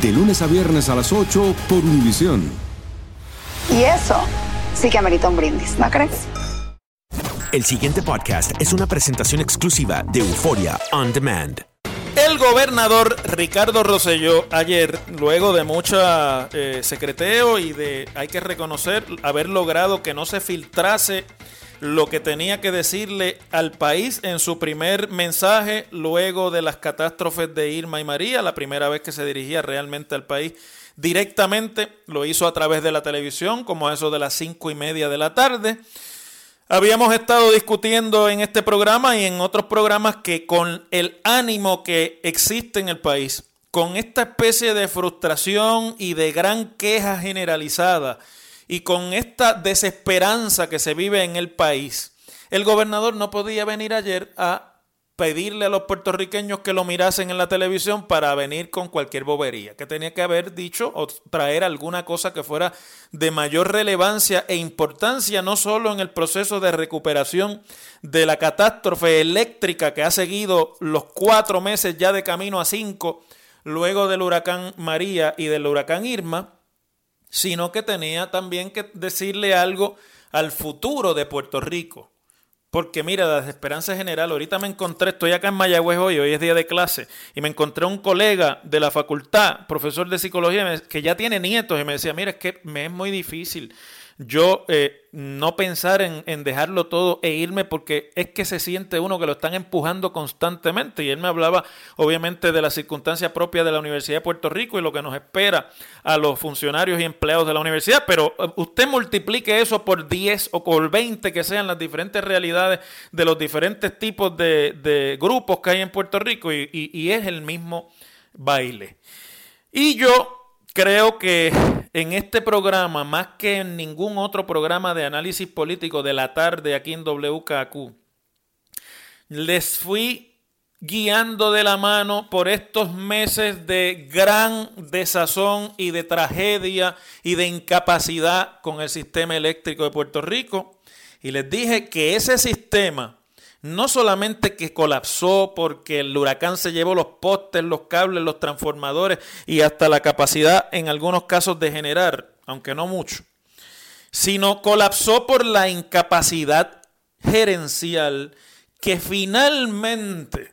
De lunes a viernes a las 8 por Univisión. Y eso sí que amerita un brindis, ¿no crees? El siguiente podcast es una presentación exclusiva de Euforia On Demand. El gobernador Ricardo Rosselló ayer, luego de mucha eh, secreteo y de, hay que reconocer, haber logrado que no se filtrase lo que tenía que decirle al país en su primer mensaje luego de las catástrofes de Irma y María, la primera vez que se dirigía realmente al país directamente, lo hizo a través de la televisión, como a eso de las cinco y media de la tarde. Habíamos estado discutiendo en este programa y en otros programas que con el ánimo que existe en el país, con esta especie de frustración y de gran queja generalizada y con esta desesperanza que se vive en el país, el gobernador no podía venir ayer a pedirle a los puertorriqueños que lo mirasen en la televisión para venir con cualquier bobería, que tenía que haber dicho o traer alguna cosa que fuera de mayor relevancia e importancia, no solo en el proceso de recuperación de la catástrofe eléctrica que ha seguido los cuatro meses ya de camino a cinco, luego del huracán María y del huracán Irma, sino que tenía también que decirle algo al futuro de Puerto Rico. Porque mira, la desesperanza general, ahorita me encontré, estoy acá en Mayagüez hoy, hoy es día de clase, y me encontré un colega de la facultad, profesor de psicología, que ya tiene nietos, y me decía, mira, es que me es muy difícil yo eh, no pensar en, en, dejarlo todo e irme porque es que se siente uno que lo están empujando constantemente. Y él me hablaba obviamente de la circunstancia propia de la Universidad de Puerto Rico y lo que nos espera a los funcionarios y empleados de la universidad. Pero eh, usted multiplique eso por 10 o por 20 que sean las diferentes realidades de los diferentes tipos de, de grupos que hay en Puerto Rico y, y es el mismo baile. Y yo creo que en este programa, más que en ningún otro programa de análisis político de la tarde aquí en WKQ, les fui guiando de la mano por estos meses de gran desazón y de tragedia y de incapacidad con el sistema eléctrico de Puerto Rico. Y les dije que ese sistema no solamente que colapsó porque el huracán se llevó los postes, los cables, los transformadores y hasta la capacidad en algunos casos de generar, aunque no mucho, sino colapsó por la incapacidad gerencial que finalmente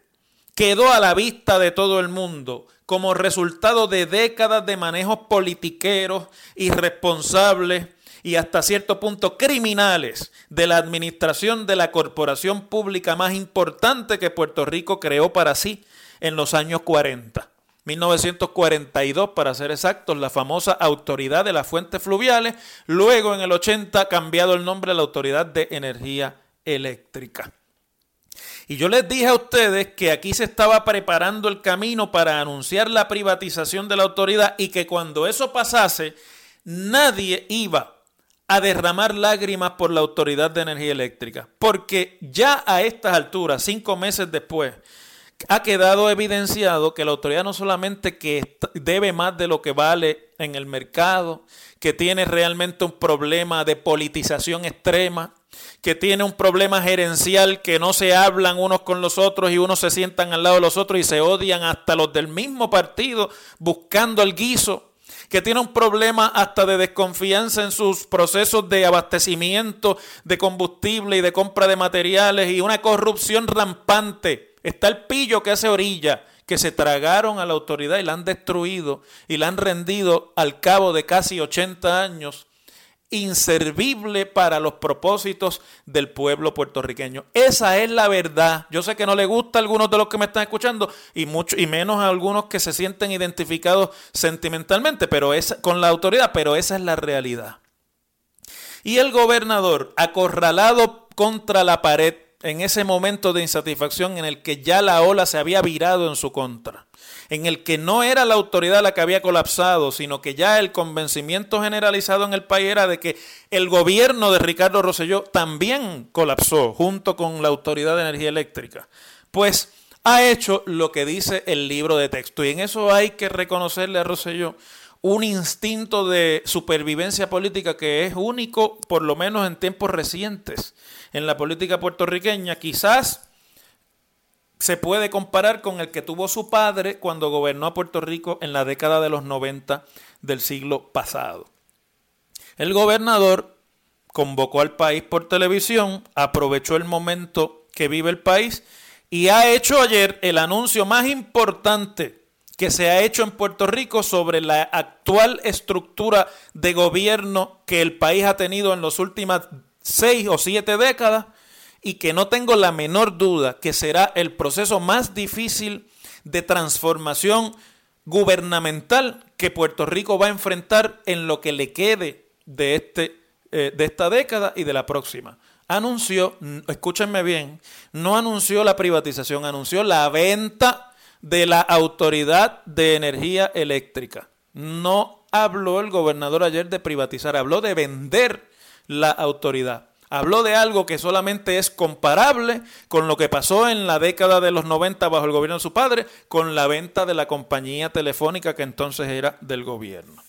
quedó a la vista de todo el mundo como resultado de décadas de manejos politiqueros irresponsables y hasta cierto punto criminales de la administración de la corporación pública más importante que Puerto Rico creó para sí en los años 40. 1942 para ser exactos, la famosa Autoridad de las Fuentes Fluviales, luego en el 80 cambiado el nombre a la Autoridad de Energía Eléctrica. Y yo les dije a ustedes que aquí se estaba preparando el camino para anunciar la privatización de la autoridad y que cuando eso pasase, nadie iba a derramar lágrimas por la Autoridad de Energía Eléctrica, porque ya a estas alturas, cinco meses después, ha quedado evidenciado que la autoridad no solamente que debe más de lo que vale en el mercado, que tiene realmente un problema de politización extrema, que tiene un problema gerencial, que no se hablan unos con los otros y unos se sientan al lado de los otros y se odian hasta los del mismo partido buscando el guiso, que tiene un problema hasta de desconfianza en sus procesos de abastecimiento de combustible y de compra de materiales y una corrupción rampante. Está el pillo que hace orilla, que se tragaron a la autoridad y la han destruido y la han rendido al cabo de casi 80 años inservible para los propósitos del pueblo puertorriqueño. Esa es la verdad. Yo sé que no le gusta a algunos de los que me están escuchando y mucho y menos a algunos que se sienten identificados sentimentalmente, pero con la autoridad, pero esa es la realidad. Y el gobernador acorralado contra la pared en ese momento de insatisfacción en el que ya la ola se había virado en su contra en el que no era la autoridad la que había colapsado, sino que ya el convencimiento generalizado en el país era de que el gobierno de Ricardo Rosselló también colapsó junto con la Autoridad de Energía Eléctrica. Pues ha hecho lo que dice el libro de texto y en eso hay que reconocerle a Rosselló un instinto de supervivencia política que es único, por lo menos en tiempos recientes, en la política puertorriqueña. Quizás se puede comparar con el que tuvo su padre cuando gobernó a Puerto Rico en la década de los 90 del siglo pasado. El gobernador convocó al país por televisión, aprovechó el momento que vive el país y ha hecho ayer el anuncio más importante que se ha hecho en Puerto Rico sobre la actual estructura de gobierno que el país ha tenido en las últimas seis o siete décadas y que no tengo la menor duda que será el proceso más difícil de transformación gubernamental que Puerto Rico va a enfrentar en lo que le quede de, este, eh, de esta década y de la próxima. Anunció, escúchenme bien, no anunció la privatización, anunció la venta de la Autoridad de Energía Eléctrica. No habló el gobernador ayer de privatizar, habló de vender la autoridad habló de algo que solamente es comparable con lo que pasó en la década de los 90 bajo el gobierno de su padre, con la venta de la compañía telefónica que entonces era del gobierno.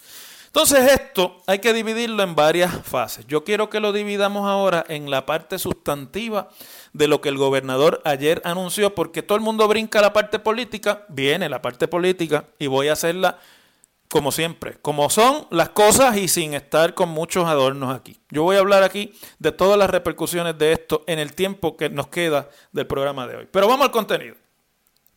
Entonces esto hay que dividirlo en varias fases. Yo quiero que lo dividamos ahora en la parte sustantiva de lo que el gobernador ayer anunció, porque todo el mundo brinca la parte política, viene la parte política y voy a hacerla como siempre, como son las cosas y sin estar con muchos adornos aquí. Yo voy a hablar aquí de todas las repercusiones de esto en el tiempo que nos queda del programa de hoy. Pero vamos al contenido.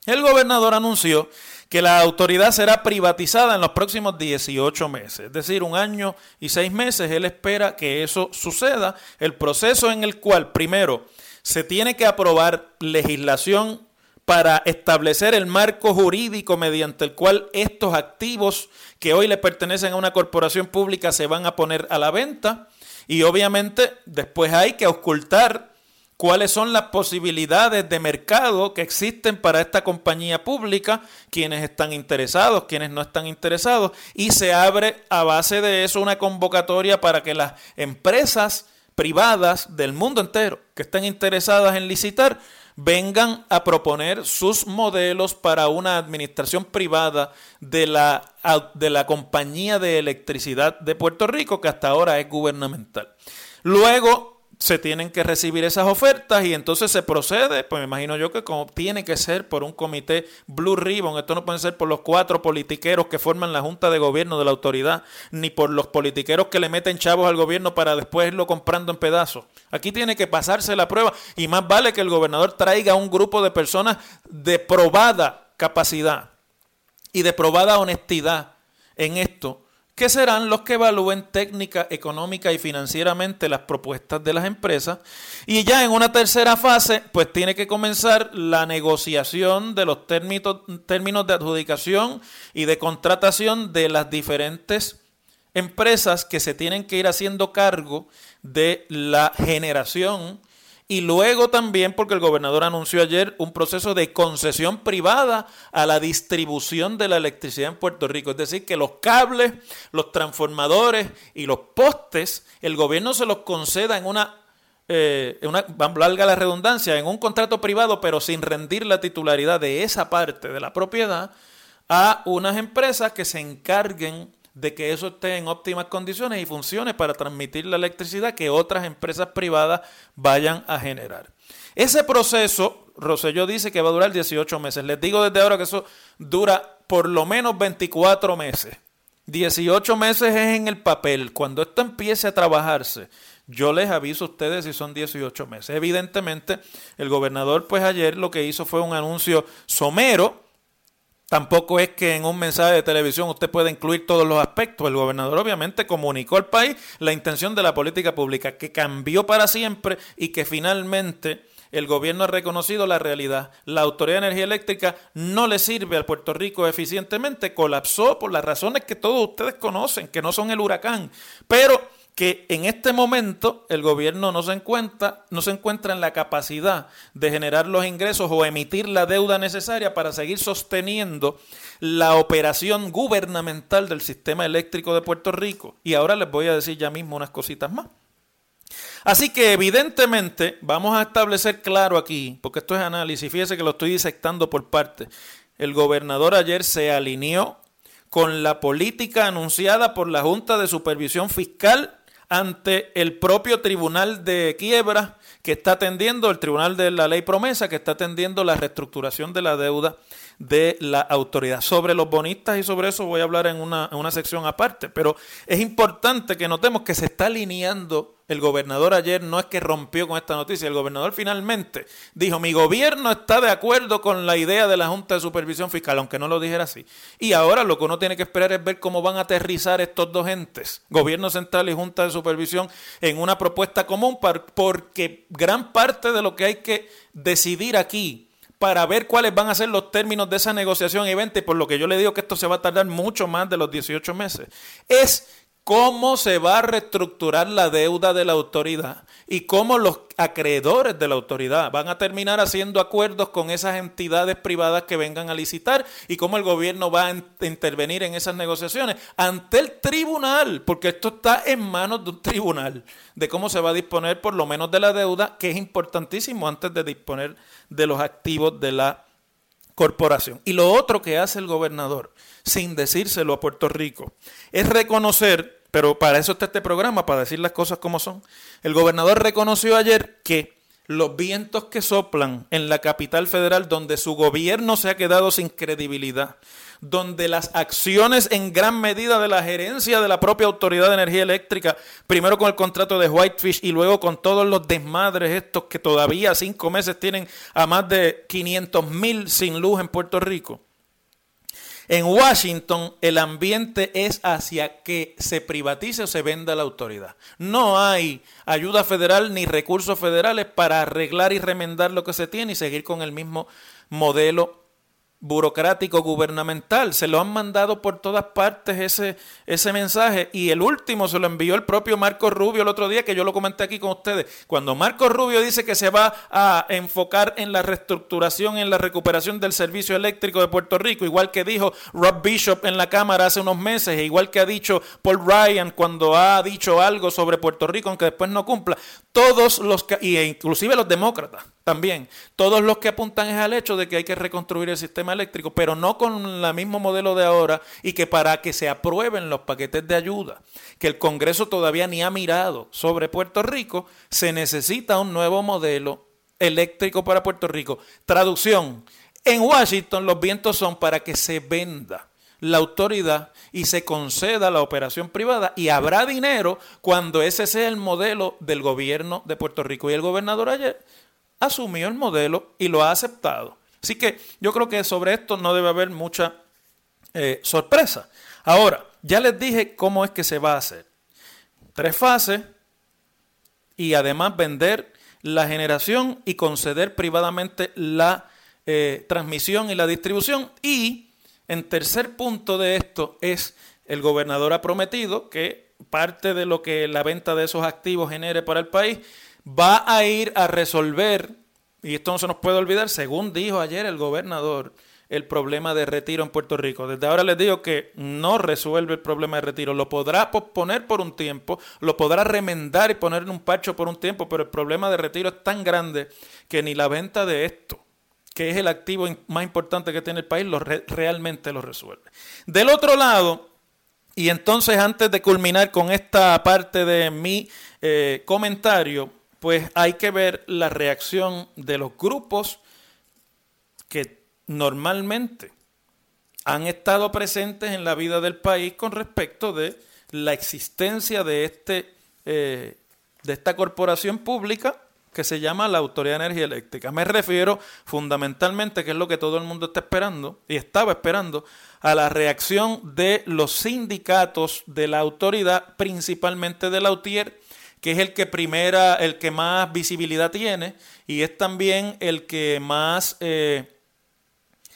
El gobernador anunció que la autoridad será privatizada en los próximos 18 meses, es decir, un año y seis meses. Él espera que eso suceda. El proceso en el cual, primero, se tiene que aprobar legislación para establecer el marco jurídico mediante el cual estos activos que hoy le pertenecen a una corporación pública se van a poner a la venta y obviamente después hay que ocultar cuáles son las posibilidades de mercado que existen para esta compañía pública, quienes están interesados, quienes no están interesados, y se abre a base de eso una convocatoria para que las empresas privadas del mundo entero que estén interesadas en licitar vengan a proponer sus modelos para una administración privada de la, de la compañía de electricidad de Puerto Rico, que hasta ahora es gubernamental. Luego se tienen que recibir esas ofertas y entonces se procede, pues me imagino yo que como tiene que ser por un comité Blue Ribbon, esto no puede ser por los cuatro politiqueros que forman la Junta de Gobierno de la autoridad, ni por los politiqueros que le meten chavos al gobierno para después irlo comprando en pedazos. Aquí tiene que pasarse la prueba y más vale que el gobernador traiga un grupo de personas de probada capacidad y de probada honestidad en esto que serán los que evalúen técnica, económica y financieramente las propuestas de las empresas. Y ya en una tercera fase, pues tiene que comenzar la negociación de los términos, de adjudicación y de contratación de las diferentes empresas que se tienen que ir haciendo cargo de la generación y luego también porque el gobernador anunció ayer un proceso de concesión privada a la distribución de la electricidad en Puerto Rico. Es decir, que los cables, los transformadores y los postes, el gobierno se los conceda en una, eh, en una valga la redundancia, en un contrato privado, pero sin rendir la titularidad de esa parte de la propiedad a unas empresas que se encarguen de que eso esté en óptimas condiciones y funcione para transmitir la electricidad que otras empresas privadas vayan a generar. Ese proceso, Roselló dice que va a durar 18 meses. Les digo desde ahora que eso dura por lo menos 24 meses. 18 meses es en el papel. Cuando esto empiece a trabajarse, yo les aviso a ustedes si son 18 meses. Evidentemente, el gobernador, pues ayer lo que hizo fue un anuncio somero. Tampoco es que en un mensaje de televisión usted pueda incluir todos los aspectos. El gobernador obviamente comunicó al país la intención de la política pública, que cambió para siempre y que finalmente el gobierno ha reconocido la realidad. La Autoridad de Energía Eléctrica no le sirve al Puerto Rico eficientemente, colapsó por las razones que todos ustedes conocen, que no son el huracán. Pero que en este momento el gobierno no se encuentra, no se encuentra en la capacidad de generar los ingresos o emitir la deuda necesaria para seguir sosteniendo la operación gubernamental del sistema eléctrico de Puerto Rico. Y ahora les voy a decir ya mismo unas cositas más. Así que evidentemente vamos a establecer claro aquí, porque esto es análisis, fíjese que lo estoy disectando por parte. El gobernador ayer se alineó con la política anunciada por la Junta de Supervisión Fiscal ante el propio Tribunal de Quiebra que está atendiendo, el Tribunal de la Ley Promesa, que está atendiendo la reestructuración de la deuda de la autoridad. Sobre los bonistas y sobre eso voy a hablar en una, en una sección aparte, pero es importante que notemos que se está alineando el gobernador ayer no es que rompió con esta noticia, el gobernador finalmente dijo, mi gobierno está de acuerdo con la idea de la Junta de Supervisión Fiscal, aunque no lo dijera así. Y ahora lo que uno tiene que esperar es ver cómo van a aterrizar estos dos entes, gobierno central y Junta de Supervisión, en una propuesta común, porque gran parte de lo que hay que decidir aquí para ver cuáles van a ser los términos de esa negociación y venta, y por lo que yo le digo que esto se va a tardar mucho más de los 18 meses, es cómo se va a reestructurar la deuda de la autoridad y cómo los acreedores de la autoridad van a terminar haciendo acuerdos con esas entidades privadas que vengan a licitar y cómo el gobierno va a intervenir en esas negociaciones ante el tribunal, porque esto está en manos de un tribunal, de cómo se va a disponer por lo menos de la deuda, que es importantísimo antes de disponer de los activos de la corporación. Y lo otro que hace el gobernador, sin decírselo a Puerto Rico, es reconocer, pero para eso está este programa, para decir las cosas como son. El gobernador reconoció ayer que los vientos que soplan en la capital federal, donde su gobierno se ha quedado sin credibilidad, donde las acciones en gran medida de la gerencia de la propia Autoridad de Energía Eléctrica, primero con el contrato de Whitefish y luego con todos los desmadres estos que todavía cinco meses tienen a más de 500 mil sin luz en Puerto Rico. En Washington el ambiente es hacia que se privatice o se venda la autoridad. No hay ayuda federal ni recursos federales para arreglar y remendar lo que se tiene y seguir con el mismo modelo burocrático gubernamental. Se lo han mandado por todas partes ese, ese mensaje y el último se lo envió el propio Marco Rubio el otro día que yo lo comenté aquí con ustedes. Cuando Marco Rubio dice que se va a enfocar en la reestructuración, en la recuperación del servicio eléctrico de Puerto Rico, igual que dijo Rob Bishop en la Cámara hace unos meses, e igual que ha dicho Paul Ryan cuando ha dicho algo sobre Puerto Rico, aunque después no cumpla, todos los, y inclusive los demócratas también, todos los que apuntan es al hecho de que hay que reconstruir el sistema eléctrico, pero no con el mismo modelo de ahora y que para que se aprueben los paquetes de ayuda que el Congreso todavía ni ha mirado sobre Puerto Rico, se necesita un nuevo modelo eléctrico para Puerto Rico. Traducción, en Washington los vientos son para que se venda la autoridad y se conceda la operación privada y habrá dinero cuando ese sea el modelo del gobierno de Puerto Rico. Y el gobernador ayer asumió el modelo y lo ha aceptado. Así que yo creo que sobre esto no debe haber mucha eh, sorpresa. Ahora, ya les dije cómo es que se va a hacer. Tres fases y además vender la generación y conceder privadamente la eh, transmisión y la distribución. Y en tercer punto de esto es el gobernador ha prometido que parte de lo que la venta de esos activos genere para el país va a ir a resolver y esto no se nos puede olvidar, según dijo ayer el gobernador, el problema de retiro en Puerto Rico. Desde ahora les digo que no resuelve el problema de retiro. Lo podrá posponer por un tiempo, lo podrá remendar y poner en un parcho por un tiempo, pero el problema de retiro es tan grande que ni la venta de esto, que es el activo más importante que tiene el país, lo realmente lo resuelve. Del otro lado, Y entonces, antes de culminar con esta parte de mi eh, comentario, pues hay que ver la reacción de los grupos que normalmente han estado presentes en la vida del país con respecto de la existencia de, este, eh, de esta corporación pública que se llama la Autoridad de Energía Eléctrica. Me refiero fundamentalmente, que es lo que todo el mundo está esperando y estaba esperando, a la reacción de los sindicatos de la autoridad, principalmente de la UTIER, que es el que primera, el que más visibilidad tiene y es también el que más eh,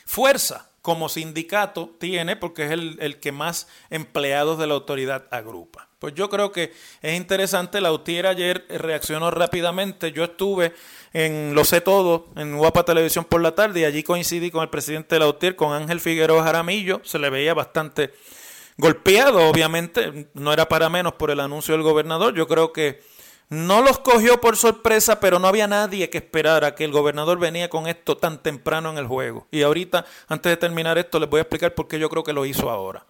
fuerza como sindicato tiene, porque es el, el que más empleados de la autoridad agrupa. Pues yo creo que es interesante. La UTIER ayer reaccionó rápidamente. Yo estuve en Lo sé todo, en Guapa Televisión por la tarde, y allí coincidí con el presidente de la UTIER, con Ángel Figueroa Jaramillo. Se le veía bastante golpeado, obviamente. No era para menos por el anuncio del gobernador. Yo creo que no los cogió por sorpresa, pero no había nadie que esperara que el gobernador venía con esto tan temprano en el juego. Y ahorita, antes de terminar esto, les voy a explicar por qué yo creo que lo hizo ahora.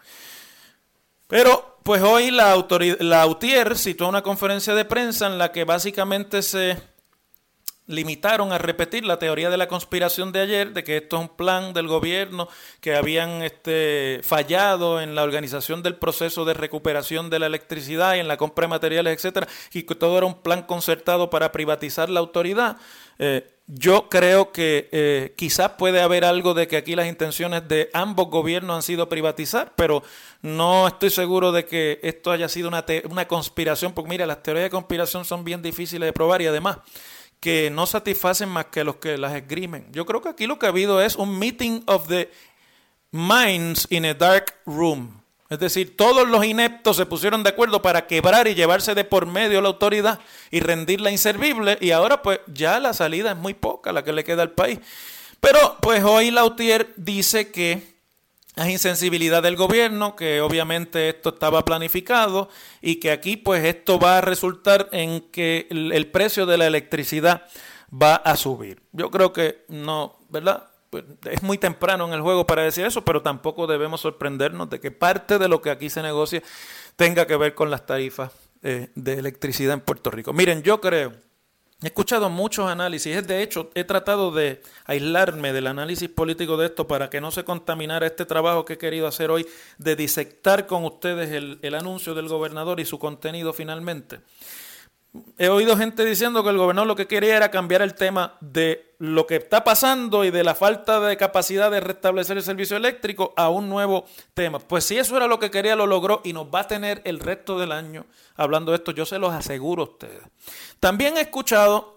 Pero pues hoy la, la UTIER citó una conferencia de prensa en la que básicamente se limitaron a repetir la teoría de la conspiración de ayer, de que esto es un plan del gobierno, que habían este, fallado en la organización del proceso de recuperación de la electricidad y en la compra de materiales, etcétera, y que todo era un plan concertado para privatizar la autoridad. Eh, yo creo que eh, quizás puede haber algo de que aquí las intenciones de ambos gobiernos han sido privatizar, pero no estoy seguro de que esto haya sido una, una conspiración, porque mira, las teorías de conspiración son bien difíciles de probar y además que no satisfacen más que los que las esgrimen. Yo creo que aquí lo que ha habido es un meeting of the minds in a dark room. Es decir, todos los ineptos se pusieron de acuerdo para quebrar y llevarse de por medio la autoridad y rendirla inservible y ahora pues ya la salida es muy poca la que le queda al país. Pero pues hoy Lautier dice que hay insensibilidad del gobierno, que obviamente esto estaba planificado y que aquí pues esto va a resultar en que el precio de la electricidad va a subir. Yo creo que no, ¿verdad? Pues, es muy temprano en el juego para decir eso, pero tampoco debemos sorprendernos de que parte de lo que aquí se negocia tenga que ver con las tarifas eh, de electricidad en Puerto Rico. Miren, yo creo, he escuchado muchos análisis, de hecho he tratado de aislarme del análisis político de esto para que no se contaminara este trabajo que he querido hacer hoy de disectar con ustedes el, el anuncio del gobernador y su contenido finalmente he oído gente diciendo que el gobernador lo que quería era cambiar el tema de lo que está pasando y de la falta de capacidad de restablecer el servicio eléctrico a un nuevo tema. Pues si eso era lo que quería, lo logró y nos va a tener el resto del año hablando de esto, yo se los aseguro a ustedes. También he escuchado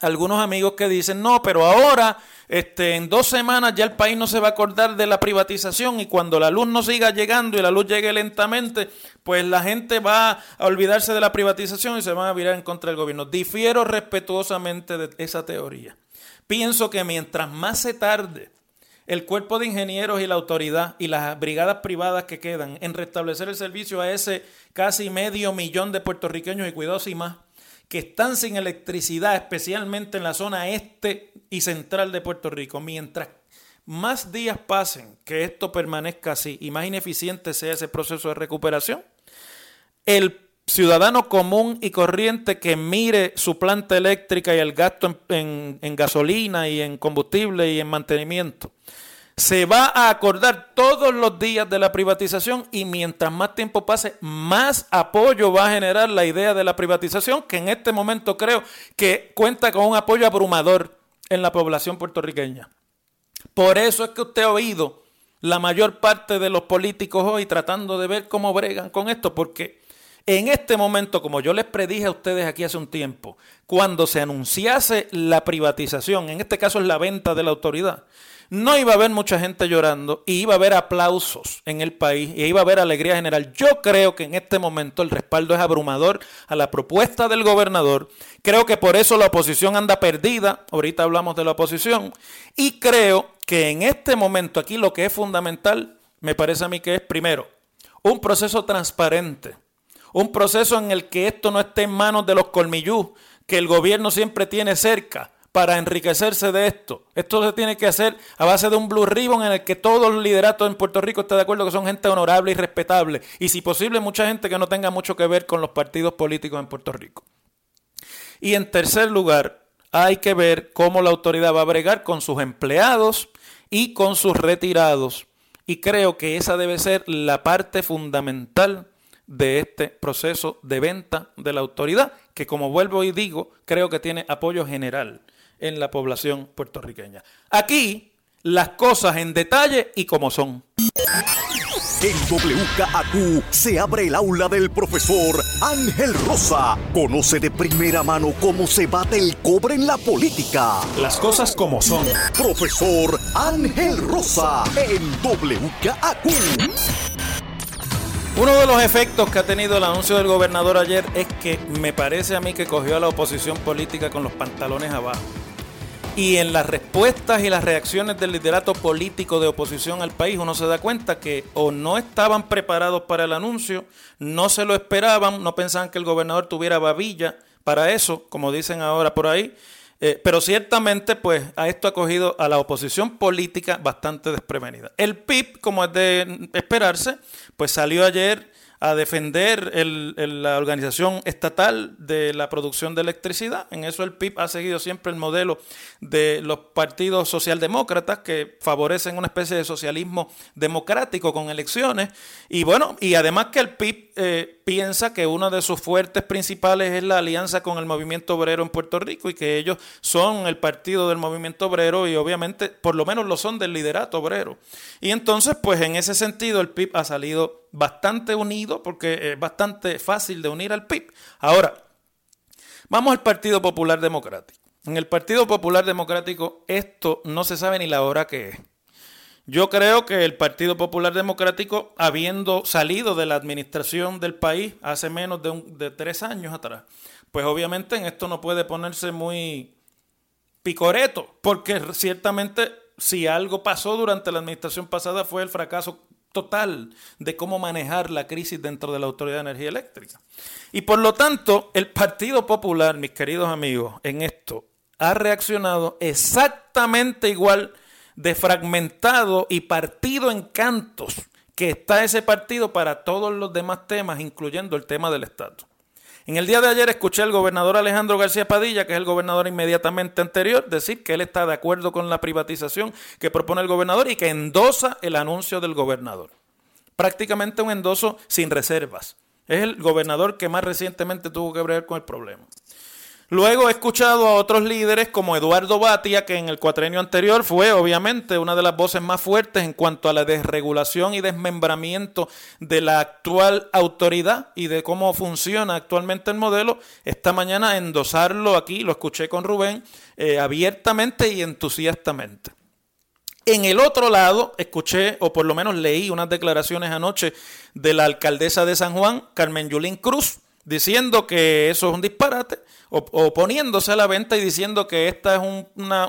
algunos amigos que dicen, no, pero ahora, este, en dos semanas ya el país no se va a acordar de la privatización y cuando la luz no siga llegando y la luz llegue lentamente, pues la gente va a olvidarse de la privatización y se van a virar en contra del gobierno. Difiero respetuosamente de esa teoría. Pienso que mientras más se tarde el cuerpo de ingenieros y la autoridad y las brigadas privadas que quedan en restablecer el servicio a ese casi medio millón de puertorriqueños y cuidados y más, que están sin electricidad, especialmente en la zona este y central de Puerto Rico, mientras más días pasen que esto permanezca así y más ineficiente sea ese proceso de recuperación, el ciudadano común y corriente que mire su planta eléctrica y el gasto en, gasolina y en combustible y en mantenimiento, se va a acordar todos los días de la privatización y mientras más tiempo pase, más apoyo va a generar la idea de la privatización, que en este momento creo que cuenta con un apoyo abrumador en la población puertorriqueña. Por eso es que usted ha oído la mayor parte de los políticos hoy tratando de ver cómo bregan con esto, porque en este momento, como yo les predije a ustedes aquí hace un tiempo, cuando se anunciase la privatización, en este caso es la venta de la autoridad, no iba a haber mucha gente llorando y iba a haber aplausos en el país y iba a haber alegría general. Yo creo que en este momento el respaldo es abrumador a la propuesta del gobernador. Creo que por eso la oposición anda perdida. Ahorita hablamos de la oposición. Y creo que en este momento aquí lo que es fundamental, me parece a mí que es primero, un proceso transparente. Un proceso en el que esto no esté en manos de los colmillú, que el gobierno siempre tiene cerca para enriquecerse de esto. Esto se tiene que hacer a base de un blue ribbon en el que todo el liderato en Puerto Rico esté de acuerdo que son gente honorable y respetable. Y si posible, mucha gente que no tenga mucho que ver con los partidos políticos en Puerto Rico. Y en tercer lugar, hay que ver cómo la autoridad va a bregar con sus empleados y con sus retirados. Y creo que esa debe ser la parte fundamental de este proceso de venta de la autoridad, que como vuelvo y digo, creo que tiene apoyo general en la población puertorriqueña. Aquí las cosas en detalle y como son. En WKAQ se abre el aula del profesor Ángel Rosa. Conoce de primera mano cómo se bate el cobre en la política. Las cosas como son. Profesor Ángel Rosa en WKAQ. Uno de los efectos que ha tenido el anuncio del gobernador ayer es que me parece a mí que cogió a la oposición política con los pantalones abajo. Y en las respuestas y las reacciones del liderato político de oposición al país, uno se da cuenta que o no estaban preparados para el anuncio, no se lo esperaban, no pensaban que el gobernador tuviera babilla para eso, como dicen ahora por ahí. Eh, pero ciertamente, pues, a esto ha cogido a la oposición política bastante desprevenida. El PIB, como es de esperarse, pues salió ayer a defender la organización estatal de la producción de electricidad. En eso el PIB ha seguido siempre el modelo de los partidos socialdemócratas que favorecen una especie de socialismo democrático con elecciones. Y bueno, y además que el PIB eh, piensa que uno de sus fuertes principales es la alianza con el movimiento obrero en Puerto Rico y que ellos son el partido del movimiento obrero y obviamente por lo menos lo son del liderato obrero. Y entonces, pues en ese sentido el PIB ha salido bastante unido porque es bastante fácil de unir al PIB. Ahora, vamos al Partido Popular Democrático. En el Partido Popular Democrático esto no se sabe ni la hora que es. Yo creo que el Partido Popular Democrático, habiendo salido de la administración del país hace menos de, de tres años atrás, pues obviamente en esto no puede ponerse muy picoreto, porque ciertamente si algo pasó durante la administración pasada fue el fracaso total de cómo manejar la crisis dentro de la Autoridad de Energía Eléctrica. Y por lo tanto, el Partido Popular, mis queridos amigos, en esto ha reaccionado exactamente igual de fragmentado y partido en cantos que está ese partido para todos los demás temas, incluyendo el tema del Estado. En el día de ayer escuché al gobernador Alejandro García Padilla, que es el gobernador inmediatamente anterior, decir que él está de acuerdo con la privatización que propone el gobernador y que endosa el anuncio del gobernador. Prácticamente un endoso sin reservas. Es el gobernador que más recientemente tuvo que ver con el problema. Luego he escuchado a otros líderes como Eduardo Batia, que en el cuatrenio anterior fue obviamente una de las voces más fuertes en cuanto a la desregulación y desmembramiento de la actual autoridad y de cómo funciona actualmente el modelo. Esta mañana endosarlo aquí, lo escuché con Rubén, eh, abiertamente y entusiastamente. En el otro lado, escuché, o por lo menos leí unas declaraciones anoche de la alcaldesa de San Juan, Carmen Yulín Cruz, diciendo que eso es un disparate, oponiéndose a la venta y diciendo que este es un,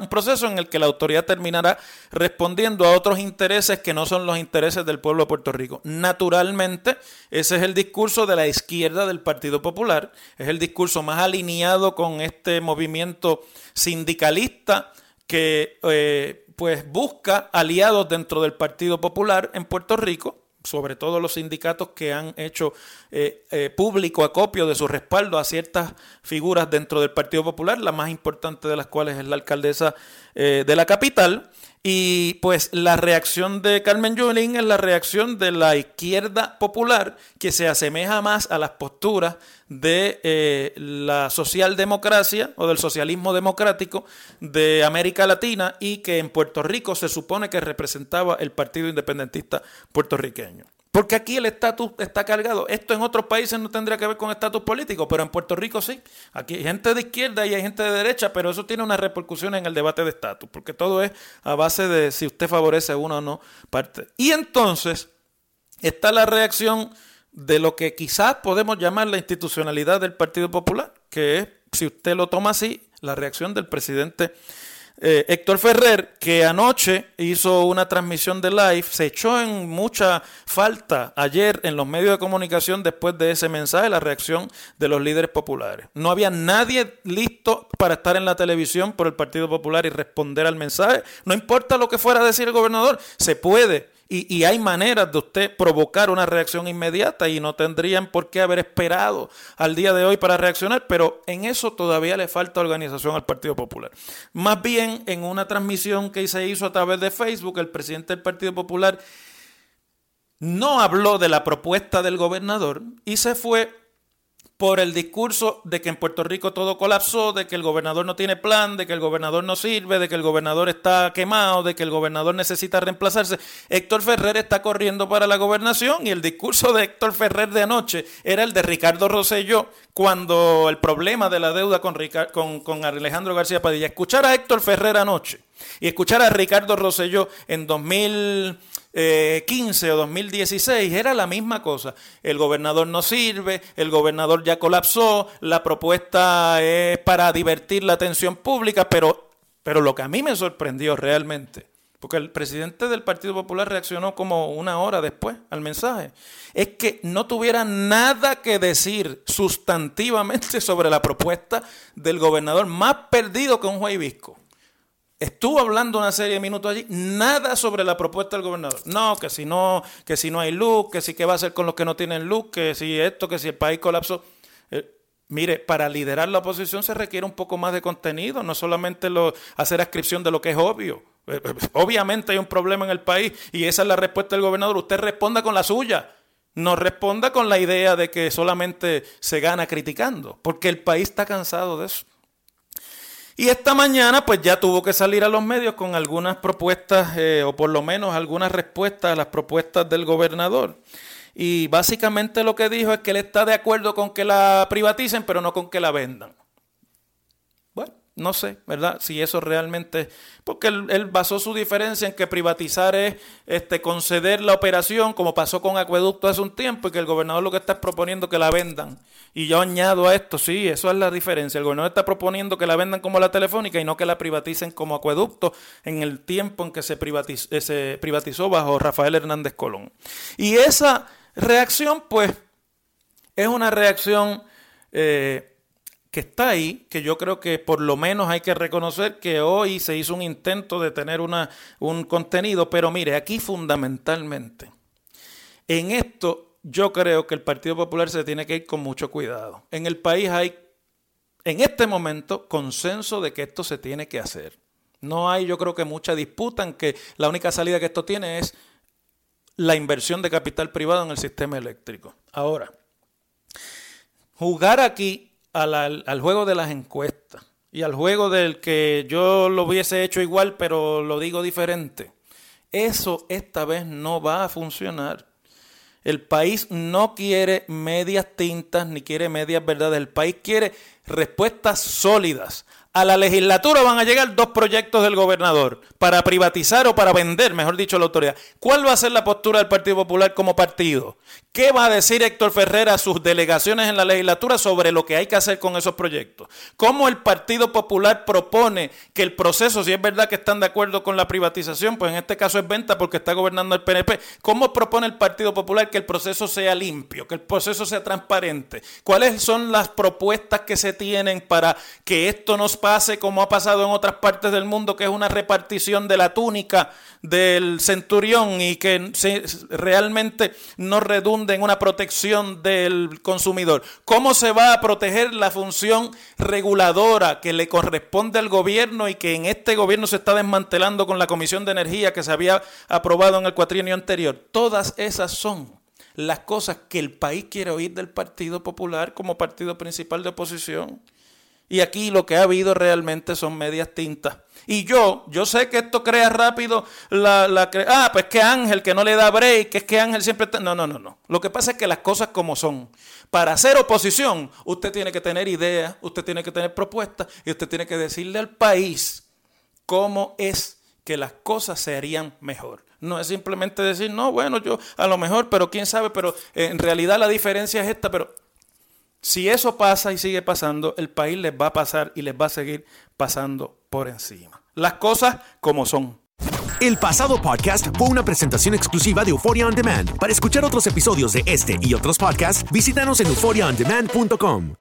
proceso en el que la autoridad terminará respondiendo a otros intereses que no son los intereses del pueblo de Puerto Rico. Naturalmente, ese es el discurso de la izquierda del Partido Popular, es el discurso más alineado con este movimiento sindicalista que eh, pues busca aliados dentro del Partido Popular en Puerto Rico sobre todo los sindicatos que han hecho eh, eh, público acopio de su respaldo a ciertas figuras dentro del Partido Popular, la más importante de las cuales es la alcaldesa eh, de la capital. Y pues la reacción de Carmen Yulín es la reacción de la izquierda popular que se asemeja más a las posturas de la socialdemocracia o del socialismo democrático de América Latina y que en Puerto Rico se supone que representaba el Partido Independentista puertorriqueño. Porque aquí el estatus está cargado. Esto en otros países no tendría que ver con estatus político, pero en Puerto Rico sí. Aquí hay gente de izquierda y hay gente de derecha, pero eso tiene una repercusión en el debate de estatus, porque todo es a base de si usted favorece a uno o no parte. Y entonces está la reacción de lo que quizás podemos llamar la institucionalidad del Partido Popular, que es, si usted lo toma así, la reacción del presidente eh, Héctor Ferrer, que anoche hizo una transmisión de live, se echó en mucha falta ayer en los medios de comunicación después de ese mensaje, la reacción de los líderes populares. No había nadie listo para estar en la televisión por el Partido Popular y responder al mensaje. No importa lo que fuera a decir el gobernador, se puede y, hay maneras de usted provocar una reacción inmediata y no tendrían por qué haber esperado al día de hoy para reaccionar, pero en eso todavía le falta organización al Partido Popular. Más bien, en una transmisión que se hizo a través de Facebook, el presidente del Partido Popular no habló de la propuesta del gobernador y se fue por el discurso de que en Puerto Rico todo colapsó, de que el gobernador no tiene plan, de que el gobernador no sirve, de que el gobernador está quemado, de que el gobernador necesita reemplazarse. Héctor Ferrer está corriendo para la gobernación y el discurso de Héctor Ferrer de anoche era el de Ricardo Rosselló cuando el problema de la deuda con, Alejandro García Padilla. Escuchar a Héctor Ferrer anoche y escuchar a Ricardo Rosselló en 2000 15 eh, o 2016 era la misma cosa. El gobernador no sirve, el gobernador ya colapsó, la propuesta es para divertir la atención pública, pero, pero lo que a mí me sorprendió realmente, porque el presidente del Partido Popular reaccionó como una hora después al mensaje, es que no tuviera nada que decir sustantivamente sobre la propuesta del gobernador, más perdido que un juez visco. Estuvo hablando una serie de minutos allí, nada sobre la propuesta del gobernador. No, que si no, que si no hay luz, que si qué va a hacer con los que no tienen luz, que si esto, que si el país colapsó. Eh, mire, para liderar la oposición se requiere un poco más de contenido, no solamente hacer ascripción de lo que es obvio. Eh, eh, obviamente hay un problema en el país y esa es la respuesta del gobernador. Usted responda con la suya. No responda con la idea de que solamente se gana criticando, porque el país está cansado de eso. Y esta mañana pues ya tuvo que salir a los medios con algunas propuestas eh, o por lo menos algunas respuestas a las propuestas del gobernador. Y básicamente lo que dijo es que él está de acuerdo con que la privaticen pero no con que la vendan. No sé, ¿verdad? Si eso realmente... Porque él, basó su diferencia en que privatizar es este, conceder la operación, como pasó con Acueducto hace un tiempo, y que el gobernador lo que está es proponiendo que la vendan. Y yo añado a esto, sí, eso es la diferencia. El gobernador está proponiendo que la vendan como la telefónica y no que la privaticen como Acueducto en el tiempo en que se privatizó, eh, privatizó bajo Rafael Hernández Colón. Y esa reacción, pues, es una reacción... Eh, que está ahí, que yo creo que por lo menos hay que reconocer que hoy se hizo un intento de tener una, un contenido, pero mire, aquí fundamentalmente, en esto yo creo que el Partido Popular se tiene que ir con mucho cuidado. En el país hay, en este momento, consenso de que esto se tiene que hacer. No hay, yo creo que mucha disputa en que la única salida que esto tiene es la inversión de capital privado en el sistema eléctrico. Ahora, jugar aquí al, al, juego de las encuestas y al juego del que yo lo hubiese hecho igual, pero lo digo diferente. Eso esta vez no va a funcionar. El país no quiere medias tintas ni quiere medias verdades. El país quiere respuestas sólidas a la legislatura van a llegar dos proyectos del gobernador para privatizar o para vender, mejor dicho, la autoridad. ¿Cuál va a ser la postura del Partido Popular como partido? ¿Qué va a decir Héctor Ferrer a sus delegaciones en la legislatura sobre lo que hay que hacer con esos proyectos? ¿Cómo el Partido Popular propone que el proceso, si es verdad que están de acuerdo con la privatización, pues en este caso es venta porque está gobernando el PNP, ¿cómo propone el Partido Popular que el proceso sea limpio, que el proceso sea transparente? ¿Cuáles son las propuestas que se tienen para que esto nos pase como ha pasado en otras partes del mundo, que es una repartición de la túnica del centurión y que realmente no redunde en una protección del consumidor. ¿Cómo se va a proteger la función reguladora que le corresponde al gobierno y que en este gobierno se está desmantelando con la Comisión de Energía que se había aprobado en el cuatrienio anterior? Todas esas son las cosas que el país quiere oír del Partido Popular como partido principal de oposición. Y aquí lo que ha habido realmente son medias tintas. Y yo, yo sé que esto crea rápido la, la ah, pues que Ángel que no le da break, es que Ángel siempre está... No, no, no, no. Lo que pasa es que las cosas como son. Para hacer oposición, usted tiene que tener ideas, usted tiene que tener propuestas y usted tiene que decirle al país cómo es que las cosas se harían mejor. No es simplemente decir, no, bueno, yo a lo mejor, pero quién sabe, pero en realidad la diferencia es esta, pero Si eso pasa y sigue pasando, el país les va a pasar y les va a seguir pasando por encima. Las cosas como son. El pasado podcast fue una presentación exclusiva de Euphoria On Demand. Para escuchar otros episodios de este y otros podcasts, visítanos en euphoriaondemand.com.